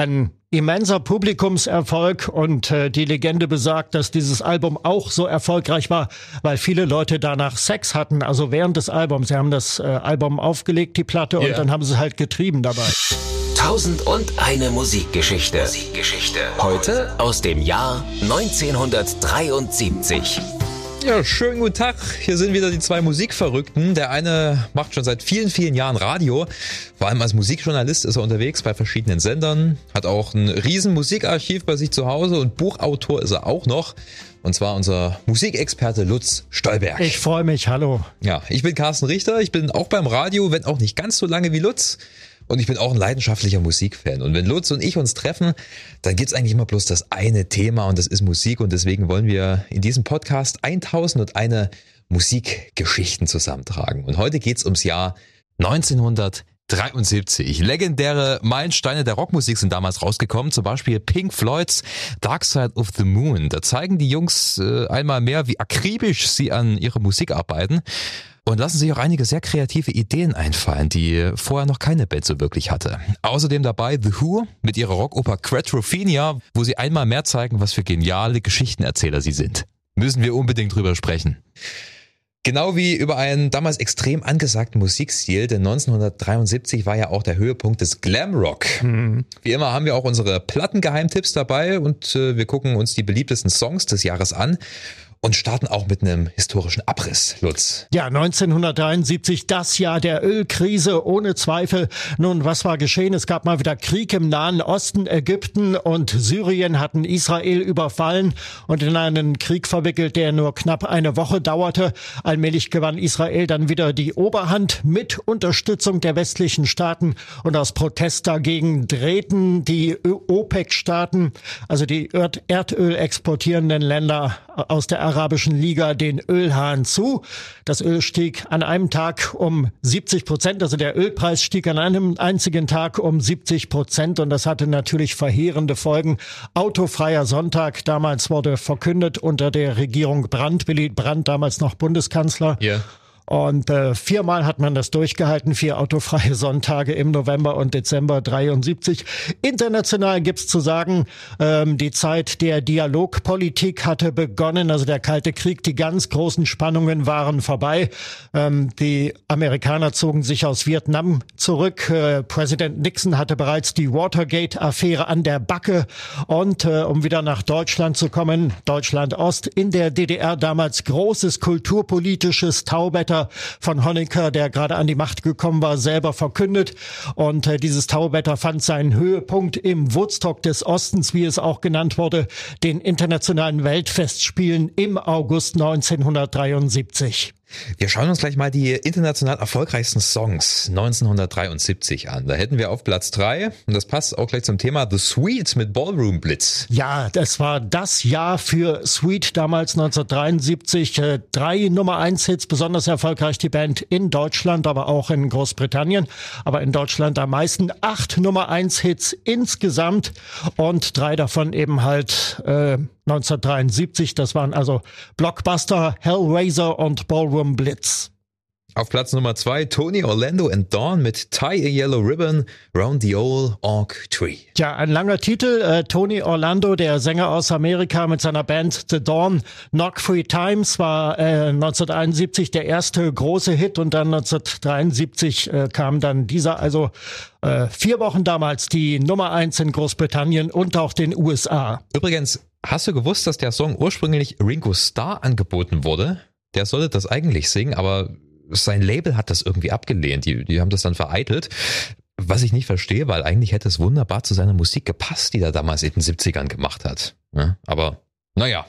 Ein immenser Publikumserfolg und äh, die Legende besagt, dass dieses Album auch so erfolgreich war, weil viele Leute danach Sex hatten, also während des Albums. Sie haben das äh, Album aufgelegt, die Platte, yeah. und dann haben sie halt getrieben dabei. Tausend und eine Musikgeschichte. Musikgeschichte. Heute aus dem Jahr 1973. Ja, schönen guten Tag. Hier sind wieder die zwei Musikverrückten. Der eine macht schon seit vielen, vielen Jahren Radio. Vor allem als Musikjournalist ist er unterwegs bei verschiedenen Sendern, hat auch ein riesen Musikarchiv bei sich zu Hause und Buchautor ist er auch noch. Und zwar unser Musikexperte Lutz Stolberg. Ich freue mich, hallo. Ja, ich bin Carsten Richter. Ich bin auch beim Radio, wenn auch nicht ganz so lange wie Lutz. Und ich bin auch ein leidenschaftlicher Musikfan. Und wenn Lutz und ich uns treffen, dann gibt's eigentlich immer bloß das eine Thema und das ist Musik. Und deswegen wollen wir in diesem Podcast 1001 Musikgeschichten zusammentragen. Und heute geht's ums Jahr 1973. Legendäre Meilensteine der Rockmusik sind damals rausgekommen, zum Beispiel Pink Floyds Dark Side of the Moon. Da zeigen die Jungs äh, einmal mehr, wie akribisch sie an ihrer Musik arbeiten und lassen sich auch einige sehr kreative Ideen einfallen, die vorher noch keine Band so wirklich hatte. Außerdem dabei The Who mit ihrer Rockoper Quadrophenia, wo sie einmal mehr zeigen, was für geniale Geschichtenerzähler sie sind. Müssen wir unbedingt drüber sprechen. Genau wie über einen damals extrem angesagten Musikstil, denn 1973 war ja auch der Höhepunkt des Glamrock. Mhm. Wie immer haben wir auch unsere Plattengeheimtipps dabei und äh, wir gucken uns die beliebtesten Songs des Jahres an und starten auch mit einem historischen Abriss, Lutz. Ja, 1973, das Jahr der Ölkrise, ohne Zweifel. Nun, was war geschehen? Es gab mal wieder Krieg im Nahen Osten. Ägypten und Syrien hatten Israel überfallen und in einen Krieg verwickelt, der nur knapp eine Woche dauerte. Allmählich gewann Israel dann wieder die Oberhand mit Unterstützung der westlichen Staaten und aus Protest dagegen drehten die OPEC-Staaten, also die Erdöl exportierenden Länder aus der Arabischen Liga den Ölhahn zu. Das Öl stieg an einem Tag um 70 Prozent, also der Ölpreis stieg an einem einzigen Tag um 70 Prozent und das hatte natürlich verheerende Folgen. Autofreier Sonntag, damals wurde verkündet unter der Regierung Brandt, Willy Brandt damals noch Bundeskanzler. Yeah. Und äh, viermal hat man das durchgehalten, vier autofreie Sonntage im November und Dezember 73. International gibt's zu sagen, ähm, die Zeit der Dialogpolitik hatte begonnen, also der Kalte Krieg, die ganz großen Spannungen waren vorbei. Ähm, die Amerikaner zogen sich aus Vietnam zurück. Äh, Präsident Nixon hatte bereits die Watergate-Affäre an der Backe. Und äh, um wieder nach Deutschland zu kommen, Deutschland Ost, in der DDR damals großes kulturpolitisches Tauwetter von Honecker, der gerade an die Macht gekommen war, selber verkündet. Und äh, dieses Tauwetter fand seinen Höhepunkt im Woodstock des Ostens, wie es auch genannt wurde, den internationalen Weltfestspielen im August 1973. Wir schauen uns gleich mal die international erfolgreichsten Songs 1973 an. Da hätten wir auf Platz drei und das passt auch gleich zum Thema The Sweet mit Ballroom Blitz. Ja, das war das Jahr für Sweet damals 1973. Äh, drei Nummer eins Hits, besonders erfolgreich die Band in Deutschland, aber auch in Großbritannien. Aber in Deutschland am meisten acht Nummer eins Hits insgesamt und drei davon eben halt äh, 1973. Das waren also Blockbuster, Hellraiser und Ballroom Blitz. Auf Platz Nummer zwei Tony Orlando and Dawn mit Tie a Yellow Ribbon Round the Old Oak Tree. Ja, ein langer Titel. Äh, Tony Orlando, der Sänger aus Amerika mit seiner Band The Dawn. Knock Free Times war äh, 1971 der erste große Hit und dann 1973 äh, kam dann dieser. Also äh, vier Wochen damals die Nummer eins in Großbritannien und auch den USA. Übrigens, Hast du gewusst, dass der Song ursprünglich Ringo Starr angeboten wurde? Der sollte das eigentlich singen, aber sein Label hat das irgendwie abgelehnt. Die, die haben das dann vereitelt. Was ich nicht verstehe, weil eigentlich hätte es wunderbar zu seiner Musik gepasst, die er damals in den 70ern gemacht hat. Ja, aber naja.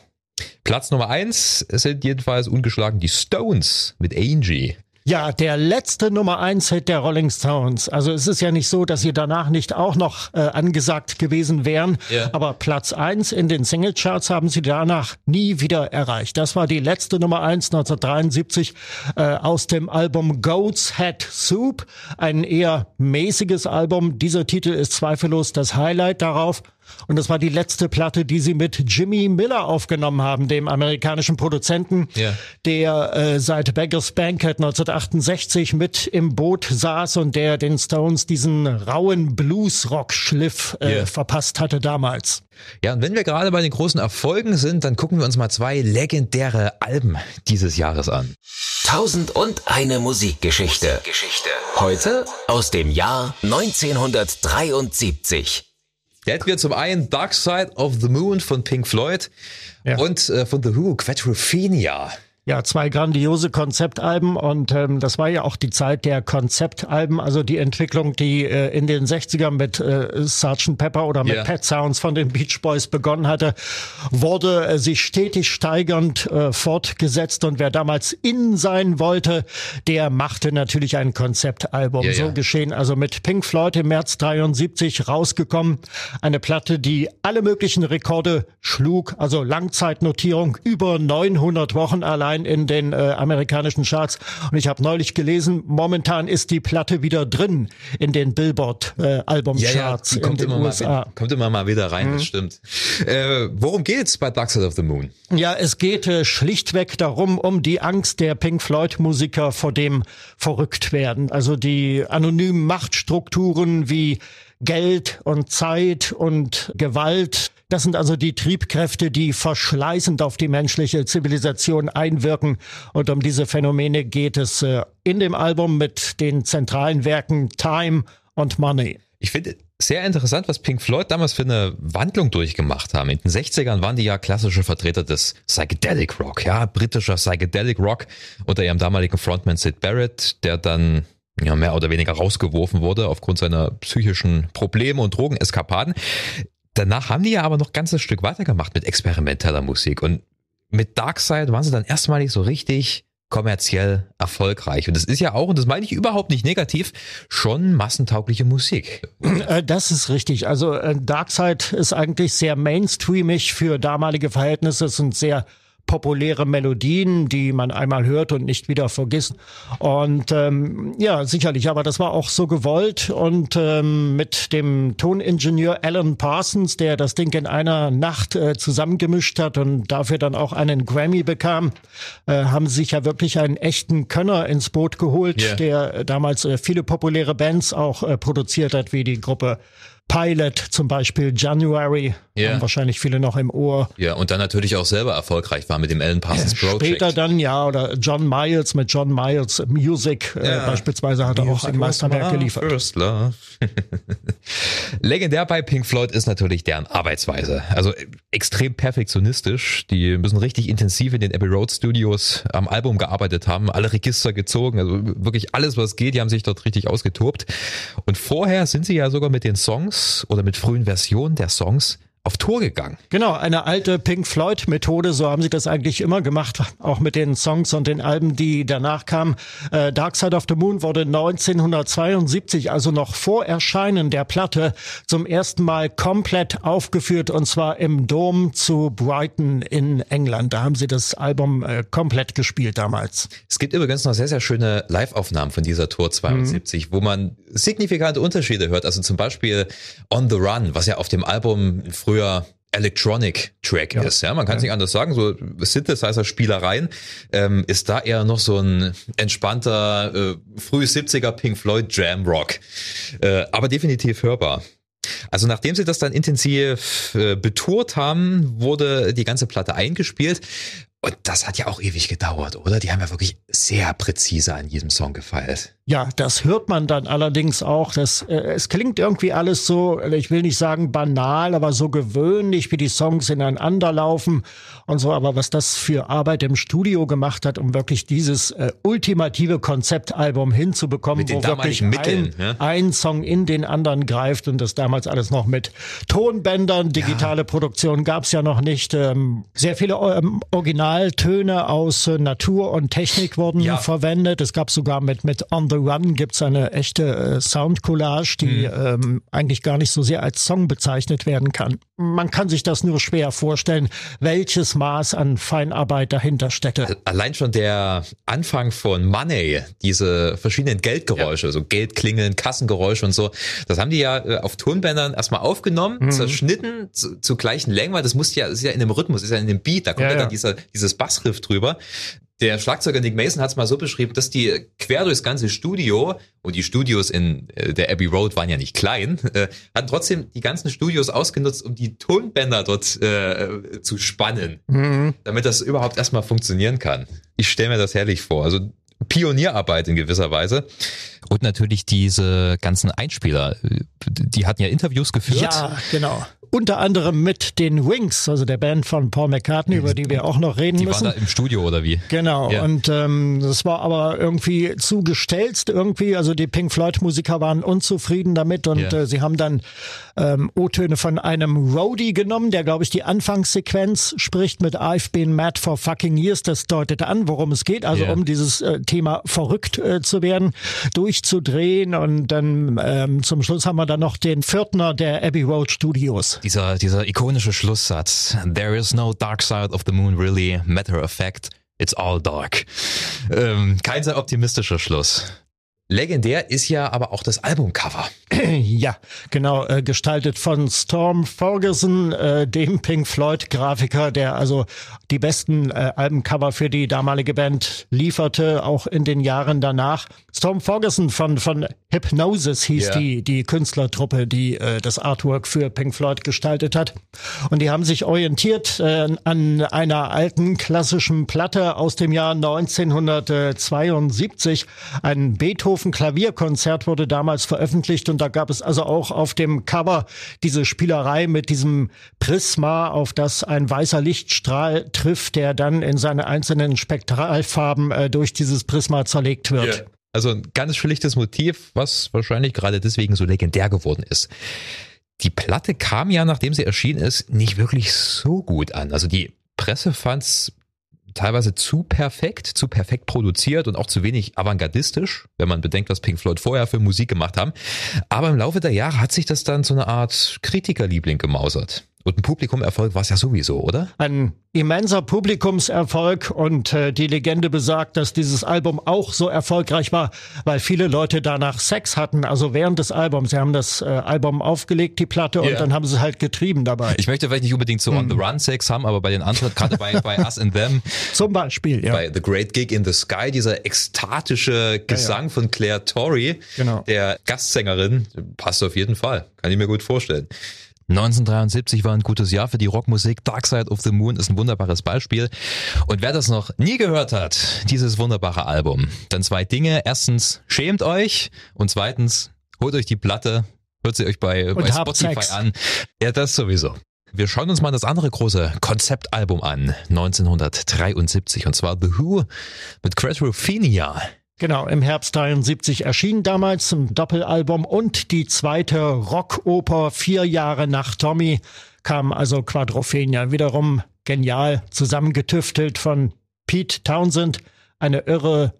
Platz Nummer eins sind jedenfalls ungeschlagen die Stones mit Angie. Ja, der letzte Nummer eins Hit der Rolling Stones. Also es ist ja nicht so, dass sie danach nicht auch noch äh, angesagt gewesen wären, yeah. aber Platz eins in den Singlecharts haben sie danach nie wieder erreicht. Das war die letzte Nummer eins 1973 äh, aus dem Album Goat's Head Soup, ein eher mäßiges Album. Dieser Titel ist zweifellos das Highlight darauf. Und das war die letzte Platte, die sie mit Jimmy Miller aufgenommen haben, dem amerikanischen Produzenten, Ja. der äh, seit Beggars Banquet 1968 mit im Boot saß und der den Stones diesen rauen Blues-Rock-Schliff äh, Ja. verpasst hatte damals. Ja, und wenn wir gerade bei den großen Erfolgen sind, dann gucken wir uns mal zwei legendäre Alben dieses Jahres an. Tausend und eine Musikgeschichte. Geschichte. Heute aus dem Jahr 1973. Da hätten wir zum einen Dark Side of the Moon von Pink Floyd Ja. und äh, von The Who, Quadrophenia. Ja, zwei grandiose Konzeptalben und ähm, das war ja auch die Zeit der Konzeptalben, also die Entwicklung, die äh, in den 60ern mit äh, Sgt. Pepper oder mit Ja. Pet Sounds von den Beach Boys begonnen hatte, wurde äh, sich stetig steigernd äh, fortgesetzt und wer damals in sein wollte, der machte natürlich ein Konzeptalbum. Ja, so ja. geschehen also mit Pink Floyd im März 73 rausgekommen, eine Platte, die alle möglichen Rekorde schlug, also Langzeitnotierung über 900 Wochen allein in den äh, amerikanischen Charts. Und ich habe neulich gelesen, momentan ist die Platte wieder drin in den Billboard äh, Albumcharts die in kommt den immer, mal, USA. wieder- kommt immer mal wieder rein, das stimmt. Äh, worum geht's bei Dark Side of the Moon? Ja, es geht äh, schlichtweg darum, um die Angst der Pink Floyd-Musiker vor dem Verrücktwerden. Also die anonymen Machtstrukturen wie Geld und Zeit und Gewalt. Das sind also die Triebkräfte, die verschleißend auf die menschliche Zivilisation einwirken. Und um diese Phänomene geht es äh, in dem Album mit den zentralen Werken Time und Money. Ich finde sehr interessant, was Pink Floyd damals für eine Wandlung durchgemacht haben. In den 60ern waren die ja klassische Vertreter des Psychedelic Rock, ja, britischer Psychedelic Rock unter ihrem damaligen Frontman Sid Barrett, der dann ja, mehr oder weniger rausgeworfen wurde aufgrund seiner psychischen Probleme und Drogeneskapaden. Danach haben die ja aber noch ein ganzes Stück weitergemacht mit experimenteller Musik und mit Darkseid waren sie dann erstmalig so richtig kommerziell erfolgreich. Und das ist ja auch, und das meine ich überhaupt nicht negativ, schon massentaugliche Musik. Äh, Das ist richtig. Also äh, Darkseid ist eigentlich sehr mainstreamig für damalige Verhältnisse. Es sind sehr populäre Melodien, die man einmal hört und nicht wieder vergisst. Und ähm, ja, sicherlich, aber das war auch so gewollt. Und ähm, mit dem Toningenieur Alan Parsons, der das Ding in einer Nacht äh, zusammengemischt hat und dafür dann auch einen Grammy bekam, äh, haben sie sich ja wirklich einen echten Könner ins Boot geholt, Ja. der äh, damals äh, viele populäre Bands auch äh, produziert hat, wie die Gruppe Pilot zum Beispiel, January, Ja. haben wahrscheinlich viele noch im Ohr. Ja, und dann natürlich auch selber erfolgreich war mit dem Alan Parsons Project. Später dann, ja, oder John Miles mit John Miles Music äh, Ja. beispielsweise hat er auch ein Meisterwerk geliefert. First Love. Legendär bei Pink Floyd ist natürlich deren Arbeitsweise. Also äh, extrem perfektionistisch. Die müssen richtig intensiv in den Abbey Road Studios am Album gearbeitet haben, alle Register gezogen, also wirklich alles, was geht. Die haben sich dort richtig ausgetobt. Und vorher sind sie ja sogar mit den Songs oder mit frühen Versionen der Songs auf Tour gegangen. Genau, eine alte Pink Floyd Methode, so haben sie das eigentlich immer gemacht, auch mit den Songs und den Alben, die danach kamen. Äh, Dark Side of the Moon wurde 1972, also noch vor Erscheinen der Platte, zum ersten Mal komplett aufgeführt und zwar im Dom zu Brighton in England. Da haben sie das Album äh, komplett gespielt damals. Es gibt übrigens noch sehr, sehr schöne Live-Aufnahmen von dieser Tour 72, wo man signifikante Unterschiede hört. Also zum Beispiel On the Run, was ja auf dem Album früher Electronic Track ist, ja, man kann es nicht anders sagen, so Synthesizer-Spielereien, ähm, ist da eher noch so ein entspannter, äh, früh 70er Pink Floyd Jam Rock, äh, aber definitiv hörbar. Also nachdem sie das dann intensiv äh, betourt haben, wurde die ganze Platte eingespielt. Und das hat ja auch ewig gedauert, oder? Die haben ja wirklich sehr präzise an jedem Song gefeilt. Ja, das hört man dann allerdings auch. Das, äh, es klingt irgendwie alles so, ich will nicht sagen banal, aber so gewöhnlich, wie die Songs ineinander laufen und so. Aber was das für Arbeit im Studio gemacht hat, um wirklich dieses äh, ultimative Konzeptalbum hinzubekommen, wo wirklich Mitteln, ein, ja. ein Song in den anderen greift und das damals alles noch mit Tonbändern, digitale Produktion gab's ja noch nicht. Ähm, sehr viele ähm, Originaltöne aus äh, Natur und Technik wurden ja. verwendet. Es gab sogar mit, mit On the Run gibt's eine echte äh, Soundcollage, die mhm. ähm, eigentlich gar nicht so sehr als Song bezeichnet werden kann. Man kann sich das nur schwer vorstellen, welches Maß an Feinarbeit dahinter steckte. Allein schon der Anfang von Money, diese verschiedenen Geldgeräusche, ja. so Geldklingeln, Kassengeräusche und so, das haben die ja äh, auf Tonbändern erstmal aufgenommen, mhm. zerschnitten zu, zu gleichen Längen, weil das muss ja, das ist ja in dem Rhythmus, ist ja in dem Beat, da kommt ja, ja dann dieser, dieses Bassriff drüber. Der Schlagzeuger Nick Mason hat es mal so beschrieben, dass die quer durchs ganze Studio, und die Studios in äh, der Abbey Road waren ja nicht klein, äh, hatten trotzdem die ganzen Studios ausgenutzt, um die Tonbänder dort äh, zu spannen, mhm. damit das überhaupt erstmal funktionieren kann. Ich stelle mir das herrlich vor. Also Pionierarbeit in gewisser Weise. Und natürlich diese ganzen Einspieler, die hatten ja Interviews geführt. Ja, genau unter anderem mit den Wings, also der Band von Paul McCartney, über die wir auch noch reden die müssen. Die waren da im Studio oder wie? Genau. Ja. Und ähm, das war aber irgendwie zu gestelzt irgendwie. Also die Pink Floyd Musiker waren unzufrieden damit und ja. äh, sie haben dann ähm, O-Töne von einem Roadie genommen, der glaube ich die Anfangssequenz spricht mit I've been mad for fucking years. Das deutet an, worum es geht. Also yeah. um dieses äh, Thema verrückt äh, zu werden, durchzudrehen und dann ähm, zum Schluss haben wir dann noch den Viertner der Abbey Road Studios. Dieser, dieser ikonische Schlusssatz. There is no dark side of the moon really. Matter of fact, it's all dark. Ähm, kein sehr optimistischer Schluss. Legendär ist ja aber auch das Albumcover. Ja, genau, äh, gestaltet von Storm Ferguson, äh, dem Pink Floyd Grafiker, der also die besten äh, Albencover für die damalige Band lieferte, auch in den Jahren danach. Storm Ferguson von von Hypnosis hieß yeah. die die Künstlertruppe, die äh, das Artwork für Pink Floyd gestaltet hat. Und die haben sich orientiert äh, an einer alten klassischen Platte aus dem Jahr 1972, ein Beethoven Beethoven Klavierkonzert wurde damals veröffentlicht und da gab es also auch auf dem Cover diese Spielerei mit diesem Prisma, auf das ein weißer Lichtstrahl trifft, der dann in seine einzelnen Spektralfarben äh, durch dieses Prisma zerlegt wird. Yeah. Also ein ganz schlichtes Motiv, was wahrscheinlich gerade deswegen so legendär geworden ist. Die Platte kam ja, nachdem sie erschienen ist, nicht wirklich so gut an. Also die Presse fand's teilweise zu perfekt, zu perfekt produziert und auch zu wenig avantgardistisch, wenn man bedenkt, was Pink Floyd vorher für Musik gemacht haben. Aber im Laufe der Jahre hat sich das dann so eine Art Kritikerliebling gemausert. Und ein Publikumerfolg war es ja sowieso, oder? Ein immenser Publikumserfolg und äh, die Legende besagt, dass dieses Album auch so erfolgreich war, weil viele Leute danach Sex hatten, also während des Albums. Sie haben das äh, Album aufgelegt, die Platte, yeah. und dann haben sie halt getrieben dabei. Ich möchte vielleicht nicht unbedingt so hm. On the Run Sex haben, aber bei den anderen, gerade bei, bei Us and Them. Zum Beispiel, ja. Bei The Great Gig in the Sky, dieser ekstatische Gesang ja, ja. von Claire Torrey, genau. der Gastsängerin, passt auf jeden Fall. Kann ich mir gut vorstellen. 1973 war ein gutes Jahr für die Rockmusik. Dark Side of the Moon ist ein wunderbares Beispiel. Und wer das noch nie gehört hat, dieses wunderbare Album, dann zwei Dinge. Erstens, schämt euch. Und zweitens, holt euch die Platte, hört sie euch bei, bei Spotify Sex. an. Ja, das sowieso. Wir schauen uns mal das andere große Konzeptalbum an, 1973, und zwar The Who mit Quadrophenia. Genau, im Herbst 73 erschien damals ein Doppelalbum und die zweite Rockoper vier Jahre nach Tommy kam also Quadrophenia. Wiederum genial zusammengetüftelt von Pete Townsend. Eine irre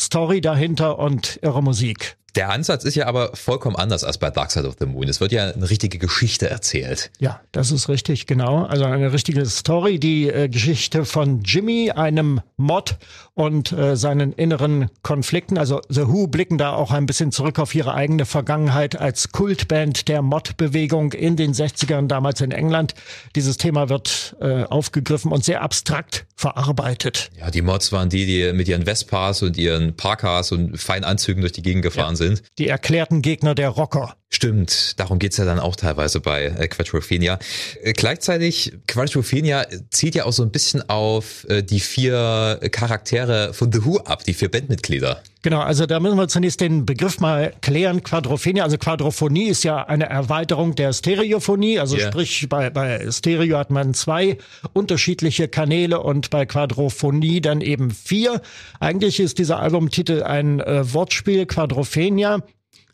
Story dahinter und irre Musik. Der Ansatz ist ja aber vollkommen anders als bei Dark Side of the Moon. Es wird ja eine richtige Geschichte erzählt. Ja, das ist richtig, genau. Also eine richtige Story. Die äh, Geschichte von Jimmy, einem Mod und äh, seinen inneren Konflikten. Also The Who blicken da auch ein bisschen zurück auf ihre eigene Vergangenheit als Kultband der Mod-Bewegung in den 60ern, damals in England. Dieses Thema wird äh, aufgegriffen und sehr abstrakt verarbeitet. Ja, die Mods waren die, die mit ihren Vespas und ihren Parkas und feinen Anzügen durch die Gegend gefahren ja. sind sind. Die erklärten Gegner der Rocker. Stimmt, darum geht's ja dann auch teilweise bei äh, Quadrophenia. Äh, gleichzeitig, Quadrophenia zieht ja auch so ein bisschen auf äh, die vier Charaktere von The Who ab, die vier Bandmitglieder. Genau, also da müssen wir zunächst den Begriff mal klären. Quadrophenia, also Quadrophonie ist ja eine Erweiterung der Stereophonie. Also yeah. sprich, bei, bei Stereo hat man zwei unterschiedliche Kanäle und bei Quadrophonie dann eben vier. Eigentlich ist dieser Albumtitel ein äh, Wortspiel, Quadrophenia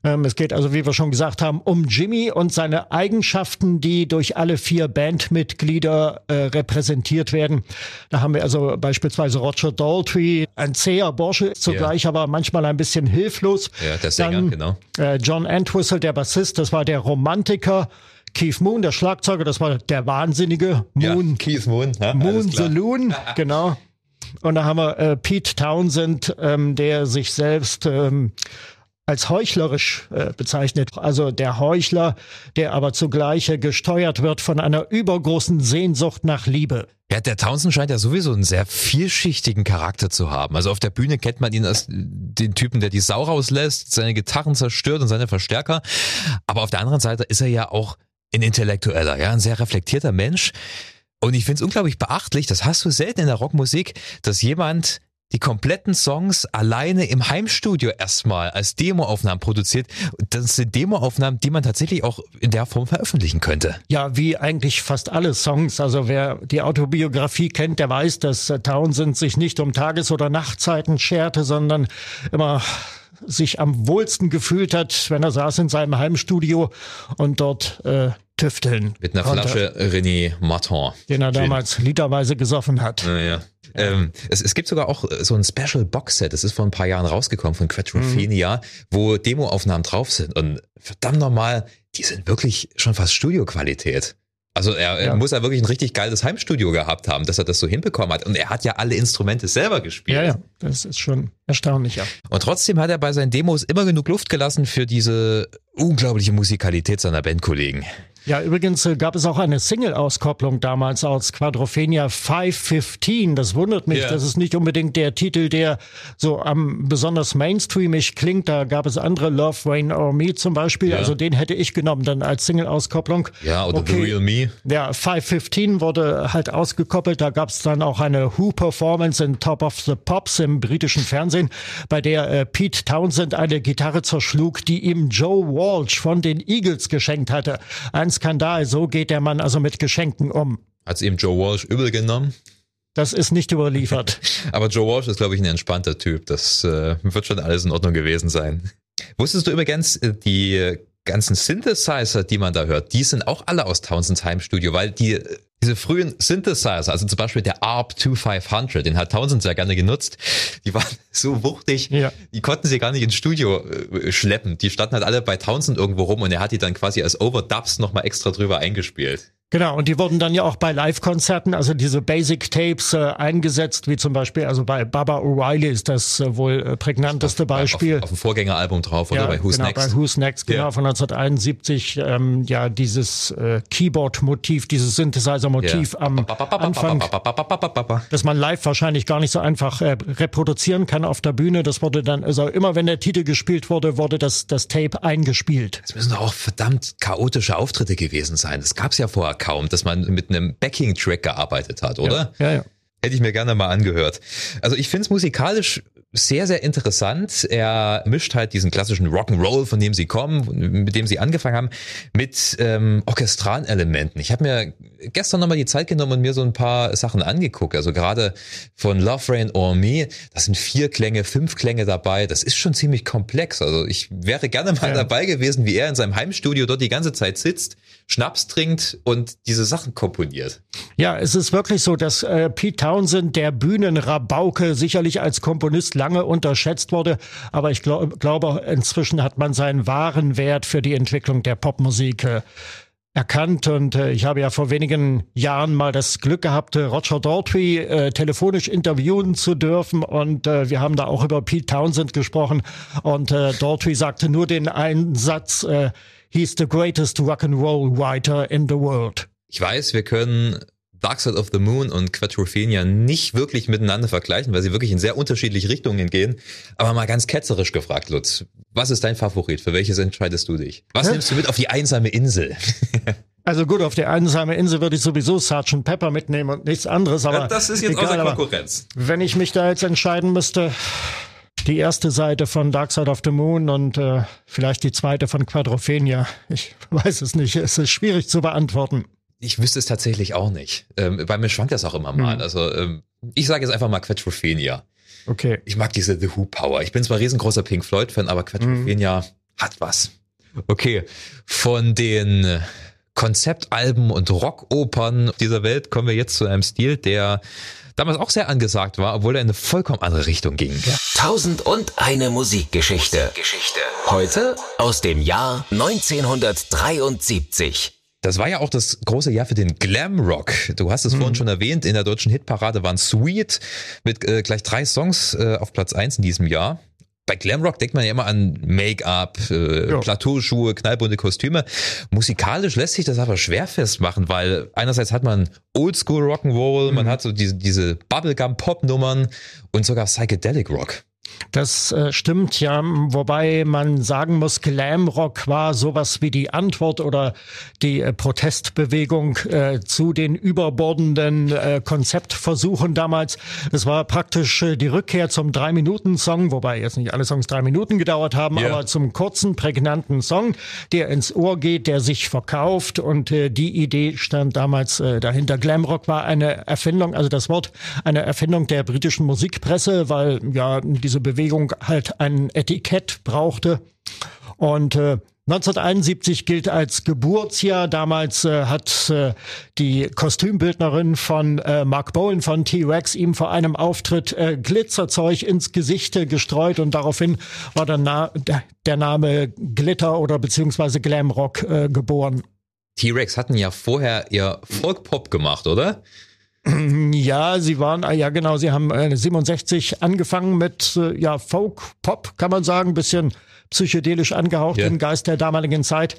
es geht also, wie wir schon gesagt haben, um Jimmy und seine Eigenschaften, die durch alle vier Bandmitglieder äh, repräsentiert werden. Da haben wir also beispielsweise Roger Daltrey, ein zäher Bursche zugleich, ja. aber manchmal ein bisschen hilflos. Ja, der Sänger, Dann, genau. Äh, John Entwistle, der Bassist, das war der Romantiker. Keith Moon, der Schlagzeuger, das war der wahnsinnige Moon. Ja, Keith Moon. Ja, Moon Saloon, genau. Und da haben wir äh, Pete Townsend, ähm, der sich selbst ähm, als heuchlerisch äh, bezeichnet. Also der Heuchler, der aber zugleich äh, gesteuert wird von einer übergroßen Sehnsucht nach Liebe. Ja, der Townsend scheint ja sowieso einen sehr vielschichtigen Charakter zu haben. Also auf der Bühne kennt man ihn als den Typen, der die Sau rauslässt, seine Gitarren zerstört und seine Verstärker. Aber auf der anderen Seite ist er ja auch ein Intellektueller, ja, ein sehr reflektierter Mensch. Und ich finde es unglaublich beachtlich, das hast du selten in der Rockmusik, dass jemand die kompletten Songs alleine im Heimstudio erstmal als Demoaufnahmen produziert. Das sind Demoaufnahmen, die man tatsächlich auch in der Form veröffentlichen könnte. Ja, wie eigentlich fast alle Songs. Also wer die Autobiografie kennt, der weiß, dass Townsend sich nicht um Tages- oder Nachtzeiten scherte, sondern immer sich am wohlsten gefühlt hat, wenn er saß in seinem Heimstudio und dort äh, tüfteln. Mit einer konnte, Flasche René Martin. Den er damals literweise gesoffen hat. Ja, ja. Ähm, es, es gibt sogar auch äh, so ein Special Box Set, das ist vor ein paar Jahren rausgekommen von Quadrophenia, mhm. wo Demoaufnahmen drauf sind. Und verdammt nochmal, die sind wirklich schon fast Studioqualität. Also er, ja. muss ja wirklich ein richtig geiles Heimstudio gehabt haben, dass er das so hinbekommen hat. Und er hat ja alle Instrumente selber gespielt. Ja, ja, das ist schon erstaunlich, ja. Und trotzdem hat er bei seinen Demos immer genug Luft gelassen für diese unglaubliche Musikalität seiner Bandkollegen. Ja, übrigens äh, gab es auch eine Single-Auskopplung damals aus Quadrophenia 515. Das wundert mich. Yeah. Das ist nicht unbedingt der Titel, der so am besonders mainstreamig klingt. Da gab es andere Love, Rain or Me zum Beispiel. Yeah. Also den hätte ich genommen dann als Single-Auskopplung. Ja, oder okay. The Real Me. Ja, 515 wurde halt ausgekoppelt. Da gab es dann auch eine Who-Performance in Top of the Pops im britischen Fernsehen, bei der äh, Pete Townsend eine Gitarre zerschlug, die ihm Joe Walsh von den Eagles geschenkt hatte. Ein Skandal. So geht der Mann also mit Geschenken um. Hat es eben Joe Walsh übel genommen? Das ist nicht überliefert. Aber Joe Walsh ist, glaube ich, ein entspannter Typ. Das äh, wird schon alles in Ordnung gewesen sein. Wusstest du übrigens, äh, die ganzen Synthesizer, die man da hört, die sind auch alle aus Townsends Heimstudio, weil die diese frühen Synthesizer, also zum Beispiel der ARP 2500, den hat Townsend sehr gerne genutzt, die waren so wuchtig, ja. die konnten sie gar nicht ins Studio äh, schleppen. Die standen halt alle bei Townsend irgendwo rum und er hat die dann quasi als Overdubs nochmal extra drüber eingespielt. Genau, und die wurden dann ja auch bei Live-Konzerten, also diese Basic Tapes äh, eingesetzt, wie zum Beispiel, also bei Baba O'Reilly ist das äh, wohl äh, prägnanteste Beispiel. Auf, auf, dem Vorgängeralbum drauf, oder ja, bei Who's genau, Next? Bei Who's Next, genau, ja. von 1971, ähm, ja, dieses äh, Keyboard-Motiv, dieses Synthesizer-Motiv ja. am Anfang, dass man live wahrscheinlich gar nicht so einfach äh, reproduzieren kann auf der Bühne. Das wurde dann, also immer wenn der Titel gespielt wurde, wurde das, das Tape eingespielt. Das müssen doch auch verdammt chaotische Auftritte gewesen sein. Das gab's ja vorher kaum, dass man mit einem Backing-Track gearbeitet hat, oder? Ja, ja. ja. Hätte ich mir gerne mal angehört. Also ich finde es musikalisch sehr, sehr interessant. Er mischt halt diesen klassischen Rock'n'Roll, von dem sie kommen, mit dem sie angefangen haben, mit ähm, orchestralen Elementen. Ich habe mir gestern nochmal die Zeit genommen und mir so ein paar Sachen angeguckt. Also gerade von Love Rain or Me, das sind vier Klänge, fünf Klänge dabei. Das ist schon ziemlich komplex. Also ich wäre gerne mal ja. dabei gewesen, wie er in seinem Heimstudio dort die ganze Zeit sitzt, Schnaps trinkt und diese Sachen komponiert. Ja, es ist wirklich so, dass äh, Pete Townsend, der Bühnenrabauke, sicherlich als Komponist lange unterschätzt wurde. Aber ich glaub, glaube, inzwischen hat man seinen wahren Wert für die Entwicklung der Popmusik äh, erkannt und äh, ich habe ja vor wenigen Jahren mal das Glück gehabt, äh, Roger Daltrey äh, telefonisch interviewen zu dürfen und äh, wir haben da auch über Pete Townsend gesprochen und äh, Daltrey sagte nur den einen Satz, äh, he's the greatest rock and roll writer in the world. Ich weiß, wir können Dark Side of the Moon und Quadrophenia nicht wirklich miteinander vergleichen, weil sie wirklich in sehr unterschiedliche Richtungen gehen. Aber mal ganz ketzerisch gefragt, Lutz, was ist dein Favorit? Für welches entscheidest du dich? Was Hä? nimmst du mit auf die einsame Insel? Also gut, auf die einsame Insel würde ich sowieso Sgt. Pepper mitnehmen und nichts anderes, aber. Ja, das ist jetzt egal, außer Konkurrenz. Wenn ich mich da jetzt entscheiden müsste, die erste Seite von Dark Side of the Moon und äh, vielleicht die zweite von Quadrophenia. Ich weiß es nicht. Es ist schwierig zu beantworten. Ich wüsste es tatsächlich auch nicht. Ähm, bei mir schwankt das auch immer mal. Hm. Also ähm, ich sage jetzt einfach mal Quadrophenia. Okay. Ich mag diese The Who Power. Ich bin zwar riesengroßer Pink Floyd Fan, aber Quadrophenia, hm. Hat was. Okay, von den Konzeptalben und Rockopern dieser Welt kommen wir jetzt zu einem Stil, der damals auch sehr angesagt war, obwohl er in eine vollkommen andere Richtung ging. Tausend und eine Musikgeschichte. Geschichte. Heute aus dem Jahr 1973. Das war ja auch das große Jahr für den Glam Rock. Du hast es mhm. vorhin schon erwähnt, in der deutschen Hitparade waren Sweet mit äh, gleich drei Songs äh, auf Platz eins in diesem Jahr bei Glamrock denkt man ja immer an Make-up, äh, ja. Plateauschuhe, knallbunte Kostüme. Musikalisch lässt sich das aber schwer festmachen, weil einerseits hat man Oldschool Rock'n'Roll, mhm. man hat so diese, diese Bubblegum-Pop-Nummern und sogar Psychedelic Rock. Das äh, stimmt ja, wobei man sagen muss, Glamrock war sowas wie die Antwort oder die äh, Protestbewegung äh, zu den überbordenden äh, Konzeptversuchen damals. Es war praktisch äh, die Rückkehr zum Drei-Minuten-Song, wobei jetzt nicht alle Songs drei Minuten gedauert haben, yeah. aber zum kurzen, prägnanten Song, der ins Ohr geht, der sich verkauft und äh, die Idee stand damals äh, dahinter. Glamrock war eine Erfindung, also das Wort eine Erfindung der britischen Musikpresse, weil ja diese Bewegung halt ein Etikett brauchte. Und äh, 1971 gilt als Geburtsjahr. Damals äh, hat äh, die Kostümbildnerin von äh, Mark Bowen von T-Rex ihm vor einem Auftritt äh, Glitzerzeug ins Gesicht gestreut und daraufhin war der, Na der Name Glitter oder beziehungsweise Glamrock äh, geboren. T-Rex hatten ja vorher ihr Folkpop gemacht, oder? Ja, sie waren, ah, ja genau, sie haben äh, 67 angefangen mit äh, ja, Folk, Pop, kann man sagen, bisschen psychedelisch angehaucht yeah. im Geist der damaligen Zeit.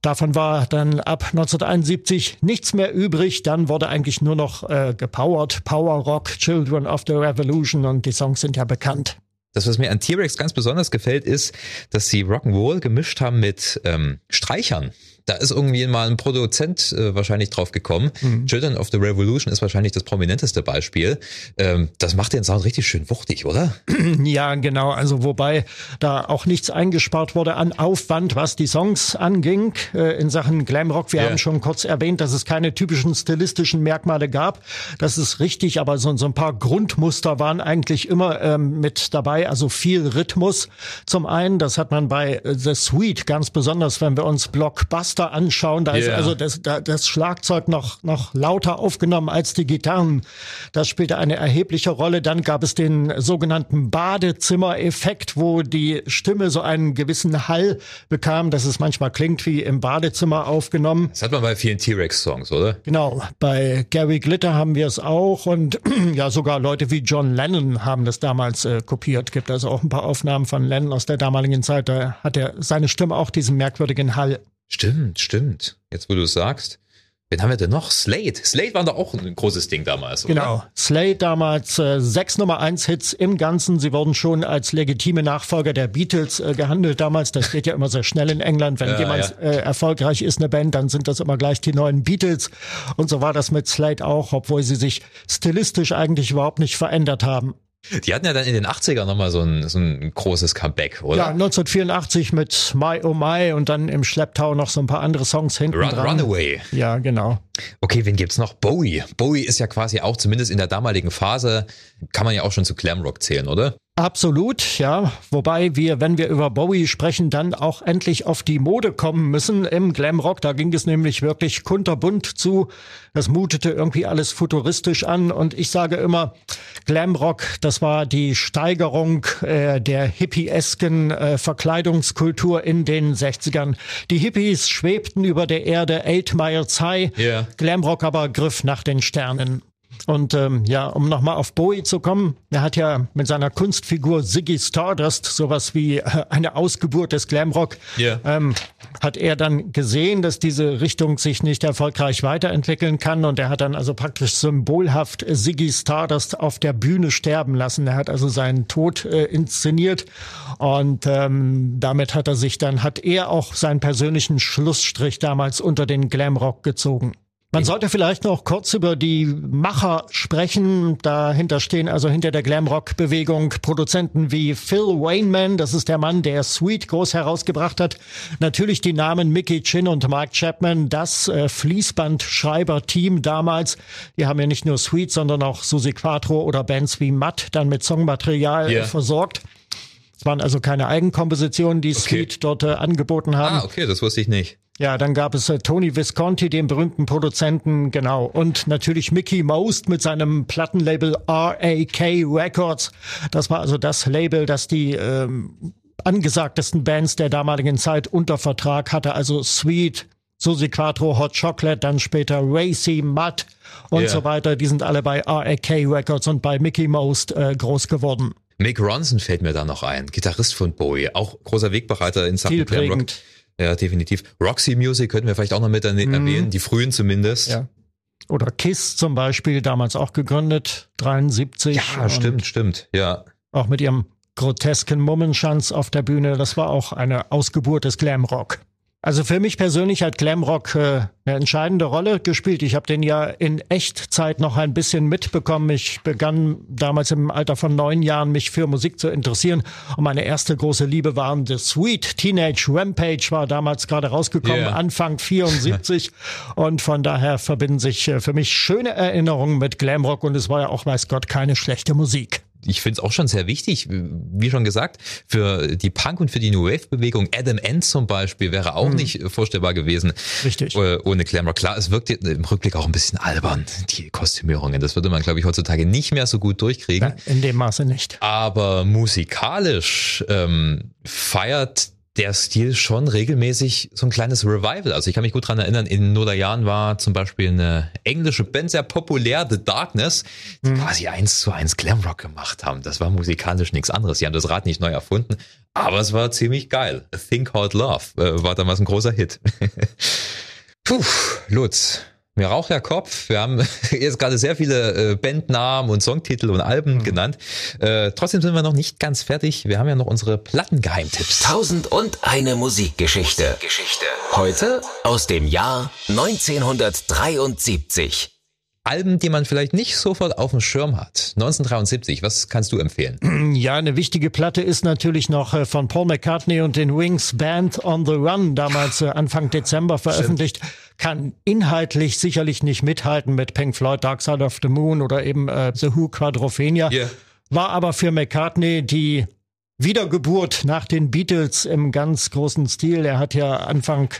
Davon war dann ab 1971 nichts mehr übrig. Dann wurde eigentlich nur noch äh, gepowert, Power Rock, Children of the Revolution und die Songs sind ja bekannt. Das, was mir an T-Rex ganz besonders gefällt, ist, dass sie Rock'n'Roll gemischt haben mit ähm, Streichern da ist irgendwie mal ein Produzent äh, wahrscheinlich drauf gekommen. Mhm. Children of the Revolution ist wahrscheinlich das prominenteste Beispiel. Ähm, das macht den Sound richtig schön wuchtig, oder? Ja, genau. Also wobei da auch nichts eingespart wurde an Aufwand, was die Songs anging äh, in Sachen Glamrock. Wir yeah. haben schon kurz erwähnt, dass es keine typischen stilistischen Merkmale gab. Das ist richtig, aber so, so ein paar Grundmuster waren eigentlich immer ähm, mit dabei. Also viel Rhythmus. Zum einen, das hat man bei The Sweet ganz besonders, wenn wir uns Blockbuster Orchester anschauen, da yeah. ist also das, das Schlagzeug noch, noch lauter aufgenommen als die Gitarren. Das spielte eine erhebliche Rolle. Dann gab es den sogenannten Badezimmereffekt, wo die Stimme so einen gewissen Hall bekam, dass es manchmal klingt wie im Badezimmer aufgenommen. Das hat man bei vielen T-Rex-Songs, oder? Genau. Bei Gary Glitter haben wir es auch und ja, sogar Leute wie John Lennon haben das damals äh, kopiert. Gibt also auch ein paar Aufnahmen von Lennon aus der damaligen Zeit. Da hat er seine Stimme auch diesen merkwürdigen Hall. Stimmt, stimmt. Jetzt, wo du es sagst. Wen haben wir denn noch? Slade. Slade war doch auch ein großes Ding damals, oder? Genau. Slade damals äh, sechs Nummer eins Hits im Ganzen. Sie wurden schon als legitime Nachfolger der Beatles äh, gehandelt damals. Das geht ja immer sehr schnell in England. Wenn ja, jemand ja. Äh, erfolgreich ist, eine Band, dann sind das immer gleich die neuen Beatles. Und so war das mit Slade auch, obwohl sie sich stilistisch eigentlich überhaupt nicht verändert haben. Die hatten ja dann in den 80ern nochmal so ein, so ein großes Comeback, oder? Ja, 1984 mit My Oh My und dann im Schlepptau noch so ein paar andere Songs hinten Run, dran. Runaway. Ja, genau. Okay, wen gibt's noch? Bowie. Bowie ist ja quasi auch zumindest in der damaligen Phase, kann man ja auch schon zu Glamrock zählen, oder? Absolut, ja. Wobei wir, wenn wir über Bowie sprechen, dann auch endlich auf die Mode kommen müssen im Glamrock. Da ging es nämlich wirklich kunterbunt zu. Das mutete irgendwie alles futuristisch an. Und ich sage immer, Glamrock, das war die Steigerung äh, der hippiesken äh, Verkleidungskultur in den 60ern. Die Hippies schwebten über der Erde, eight miles high. Yeah. Glamrock aber griff nach den Sternen. Und ähm, ja, um nochmal auf Bowie zu kommen, er hat ja mit seiner Kunstfigur Ziggy Stardust sowas wie äh, eine Ausgeburt des Glamrock, yeah. ähm, hat er dann gesehen, dass diese Richtung sich nicht erfolgreich weiterentwickeln kann und er hat dann also praktisch symbolhaft Ziggy Stardust auf der Bühne sterben lassen. Er hat also seinen Tod äh, inszeniert und ähm, damit hat er sich dann, hat er auch seinen persönlichen Schlussstrich damals unter den Glamrock gezogen. Man sollte vielleicht noch kurz über die Macher sprechen. Dahinter stehen also hinter der Glamrock-Bewegung Produzenten wie Phil Wayneman, das ist der Mann, der Sweet groß herausgebracht hat. Natürlich die Namen Mickey Chin und Mike Chapman, das äh, Fließbandschreiber-Team damals. Die haben ja nicht nur Sweet, sondern auch Susi Quattro oder Bands wie Matt dann mit Songmaterial yeah. versorgt. Es waren also keine Eigenkompositionen, die Okay. Sweet dort äh, angeboten haben. Ah, okay, das wusste ich nicht. Ja, dann gab es äh, Tony Visconti, den berühmten Produzenten, genau. Und natürlich Mickey Most mit seinem Plattenlabel RAK Records. Das war also das Label, das die ähm, angesagtesten Bands der damaligen Zeit unter Vertrag hatte. Also Sweet, Susi Quattro, Hot Chocolate, dann später Racy, Mutt und Ja. so weiter. Die sind alle bei RAK Records und bei Mickey Most äh, groß geworden. Mick Ronson fällt mir da noch ein, Gitarrist von Bowie, auch großer Wegbereiter in Sachen Glam Rock. Ja, definitiv. Roxy Music könnten wir vielleicht auch noch mit erwähnen, erwähnen, die frühen zumindest. Mhm. Ja. Oder Kiss zum Beispiel, damals auch gegründet, 73. Ja, stimmt, stimmt. Ja, Auch mit ihrem grotesken Mummenschanz auf der Bühne. Das war auch eine Ausgeburt des Glamrock. Also für mich persönlich hat Glamrock äh, eine entscheidende Rolle gespielt. Ich habe den ja in Echtzeit noch ein bisschen mitbekommen. Ich begann damals im Alter von neun Jahren mich für Musik zu interessieren. Und meine erste große Liebe waren The Sweet Teenage Rampage, war damals gerade rausgekommen, Yeah. Anfang 74. und von daher verbinden sich äh, für mich schöne Erinnerungen mit Glamrock. Und es war ja auch, weiß Gott, keine schlechte Musik. Ich finde es auch schon sehr wichtig, wie schon gesagt, für die Punk- und für die New Wave-Bewegung. Adam Ant zum Beispiel wäre auch nicht vorstellbar gewesen. Richtig. äh, Ohne Glamour. Klar, es wirkt im Rückblick auch ein bisschen albern, die Kostümierungen. Das würde man, glaube ich, heutzutage nicht mehr so gut durchkriegen. Nein, in dem Maße nicht. Aber musikalisch ähm, feiert der Stil schon regelmäßig so ein kleines Revival. Also ich kann mich gut dran erinnern, in den Nullerjahren war zum Beispiel eine englische Band sehr populär, The Darkness, die quasi eins zu eins Glamrock gemacht haben. Das war musikalisch nichts anderes. Die haben das Rad nicht neu erfunden, aber es war ziemlich geil. A Thing Called Love äh, war damals ein großer Hit. Puh, Lutz. Mir raucht der Kopf. Wir haben jetzt gerade sehr viele äh, Bandnamen und Songtitel und Alben genannt. Äh, trotzdem sind wir noch nicht ganz fertig. Wir haben ja noch unsere Plattengeheimtipps. Tausend und eine Musikgeschichte. Geschichte. Heute aus dem Jahr 1973. Alben, die man vielleicht nicht sofort auf dem Schirm hat. 1973, was kannst du empfehlen? Ja, eine wichtige Platte ist natürlich noch äh, von Paul McCartney und den Wings Band on the Run, damals äh, Anfang Dezember veröffentlicht. Kann inhaltlich sicherlich nicht mithalten mit Pink Floyd, Dark Side of the Moon oder eben äh, The Who Quadrophenia. Yeah. War aber für McCartney die Wiedergeburt nach den Beatles im ganz großen Stil. Er hat ja Anfang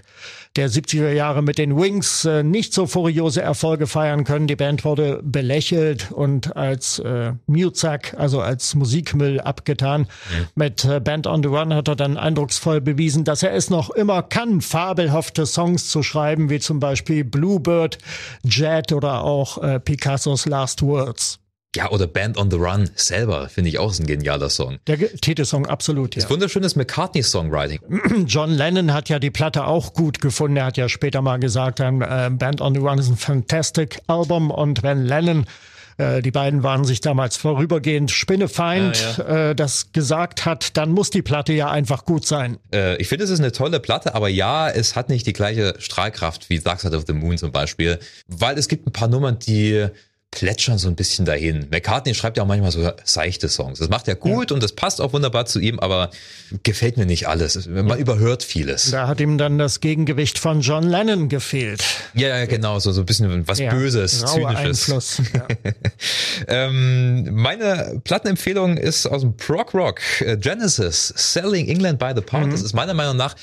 der 70er Jahre mit den Wings äh, nicht so furiose Erfolge feiern können. Die Band wurde belächelt und als äh, Muzak, also als Musikmüll abgetan. Mit äh, Band on the Run hat er dann eindrucksvoll bewiesen, dass er es noch immer kann, fabelhafte Songs zu schreiben, wie zum Beispiel Bluebird, Jet oder auch äh, Picassos Last Words. Ja, oder Band on the Run selber, finde ich auch ist ein genialer Song. Der Titelsong absolut, ja. Wunderschönes McCartney-Songwriting. John Lennon hat ja die Platte auch gut gefunden. Er hat ja später mal gesagt, ähm, äh, Band on the Run ist ein fantastic Album. Und wenn Lennon, äh, die beiden waren sich damals vorübergehend Spinnefeind, Äh, das gesagt hat, dann muss die Platte ja einfach gut sein. Äh, ich finde, es ist eine tolle Platte, aber ja, es hat nicht die gleiche Strahlkraft wie Dark Side of the Moon zum Beispiel, weil es gibt ein paar Nummern, die plätschern so ein bisschen dahin. McCartney schreibt ja auch manchmal so seichte Songs. Das macht er gut und das passt auch wunderbar zu ihm, aber gefällt mir nicht alles. Man überhört vieles. Da hat ihm dann das Gegengewicht von John Lennon gefehlt. Ja, ja, genau, so, so ein bisschen was Ja, Böses, Zynisches. Ja. Ähm, meine Plattenempfehlung ist aus dem Prog Rock. Äh, Genesis, Selling England by the Pound. Das ist meiner Meinung nach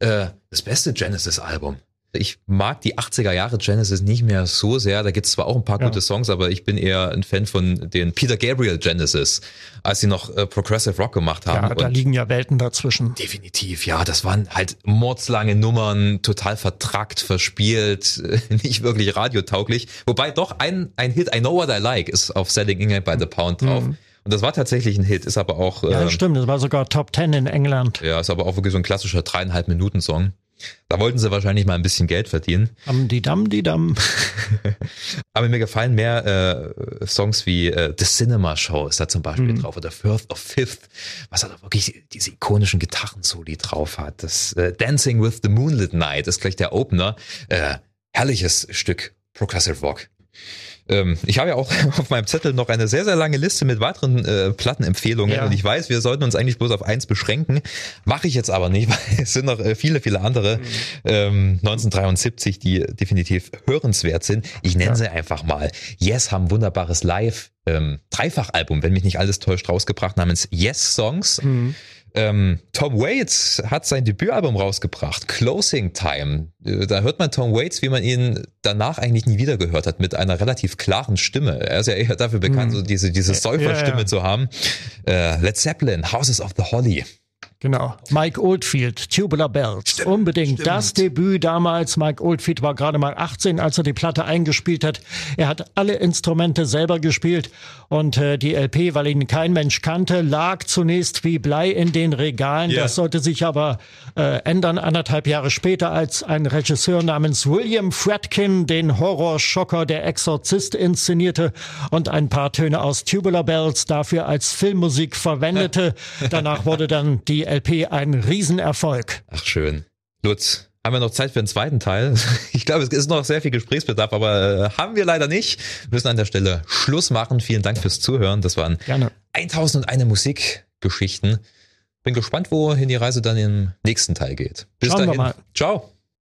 äh, das beste Genesis-Album. Ich mag die 80er Jahre Genesis nicht mehr so sehr. Da gibt's zwar auch ein paar Ja. gute Songs, aber ich bin eher ein Fan von den Peter Gabriel Genesis, als sie noch äh, Progressive Rock gemacht haben. ja, da Und liegen ja Welten dazwischen. Definitiv, ja, das waren halt mordslange Nummern, total vertrackt, verspielt, nicht wirklich radiotauglich. Wobei doch ein, ein Hit, I Know What I Like, ist auf Selling England by the Pound drauf. Und das war tatsächlich ein Hit, ist aber auch, Ja, äh, stimmt. Das war sogar Top Ten in England. ja, ist aber auch wirklich so ein klassischer dreieinhalb Minuten Song. Da wollten sie wahrscheinlich mal ein bisschen Geld verdienen. Am die Dam, die Dam. Aber mir gefallen mehr äh, Songs wie äh, The Cinema Show ist da zum Beispiel drauf oder Firth of Fifth, was halt auch wirklich diese ikonischen Gitarrensoli drauf hat. Das äh, Dancing with the Moonlit Night ist gleich der Opener. Äh, herrliches Stück Progressive Rock. Ähm, ich habe ja auch auf meinem Zettel noch eine sehr, sehr lange Liste mit weiteren äh, Plattenempfehlungen Ja. und ich weiß, wir sollten uns eigentlich bloß auf eins beschränken. Mache ich jetzt aber nicht, weil es sind noch äh, viele, viele andere ähm, 1973, die definitiv hörenswert sind. Ich nenne sie einfach mal. Yes haben wunderbares Live ähm, Dreifachalbum, wenn mich nicht alles täuscht, rausgebracht namens Yes Songs. Ähm, Tom Waits hat sein Debütalbum rausgebracht, Closing Time. Äh, da hört man Tom Waits, wie man ihn danach eigentlich nie wieder gehört hat, mit einer relativ klaren Stimme. Er ist ja eher dafür bekannt, hm. so diese, diese Säuferstimme ja, ja. zu haben. Äh, Led Zeppelin, Houses of the Holly. Genau. Mike Oldfield, Tubular Bells. Stimmt, Unbedingt stimmt. das Debüt damals. Mike Oldfield war gerade mal 18, als er die Platte eingespielt hat. Er hat alle Instrumente selber gespielt und äh, die LP, weil ihn kein Mensch kannte, lag zunächst wie Blei in den Regalen. Yeah. Das sollte sich aber äh, ändern anderthalb Jahre später, als ein Regisseur namens William Fredkin den Horrorschocker Der Exorzist inszenierte und ein paar Töne aus Tubular Bells dafür als Filmmusik verwendete. Danach wurde dann die LP ein Riesenerfolg. Ach schön. Lutz, haben wir noch Zeit für einen zweiten Teil? Ich glaube, es ist noch sehr viel Gesprächsbedarf, aber äh, haben wir leider nicht. Wir müssen an der Stelle Schluss machen. Vielen Dank fürs Zuhören. Das waren Gerne. 1001 Musikgeschichten. Bin gespannt, wohin die Reise dann im nächsten Teil geht. Bis Schauen dahin. Ciao.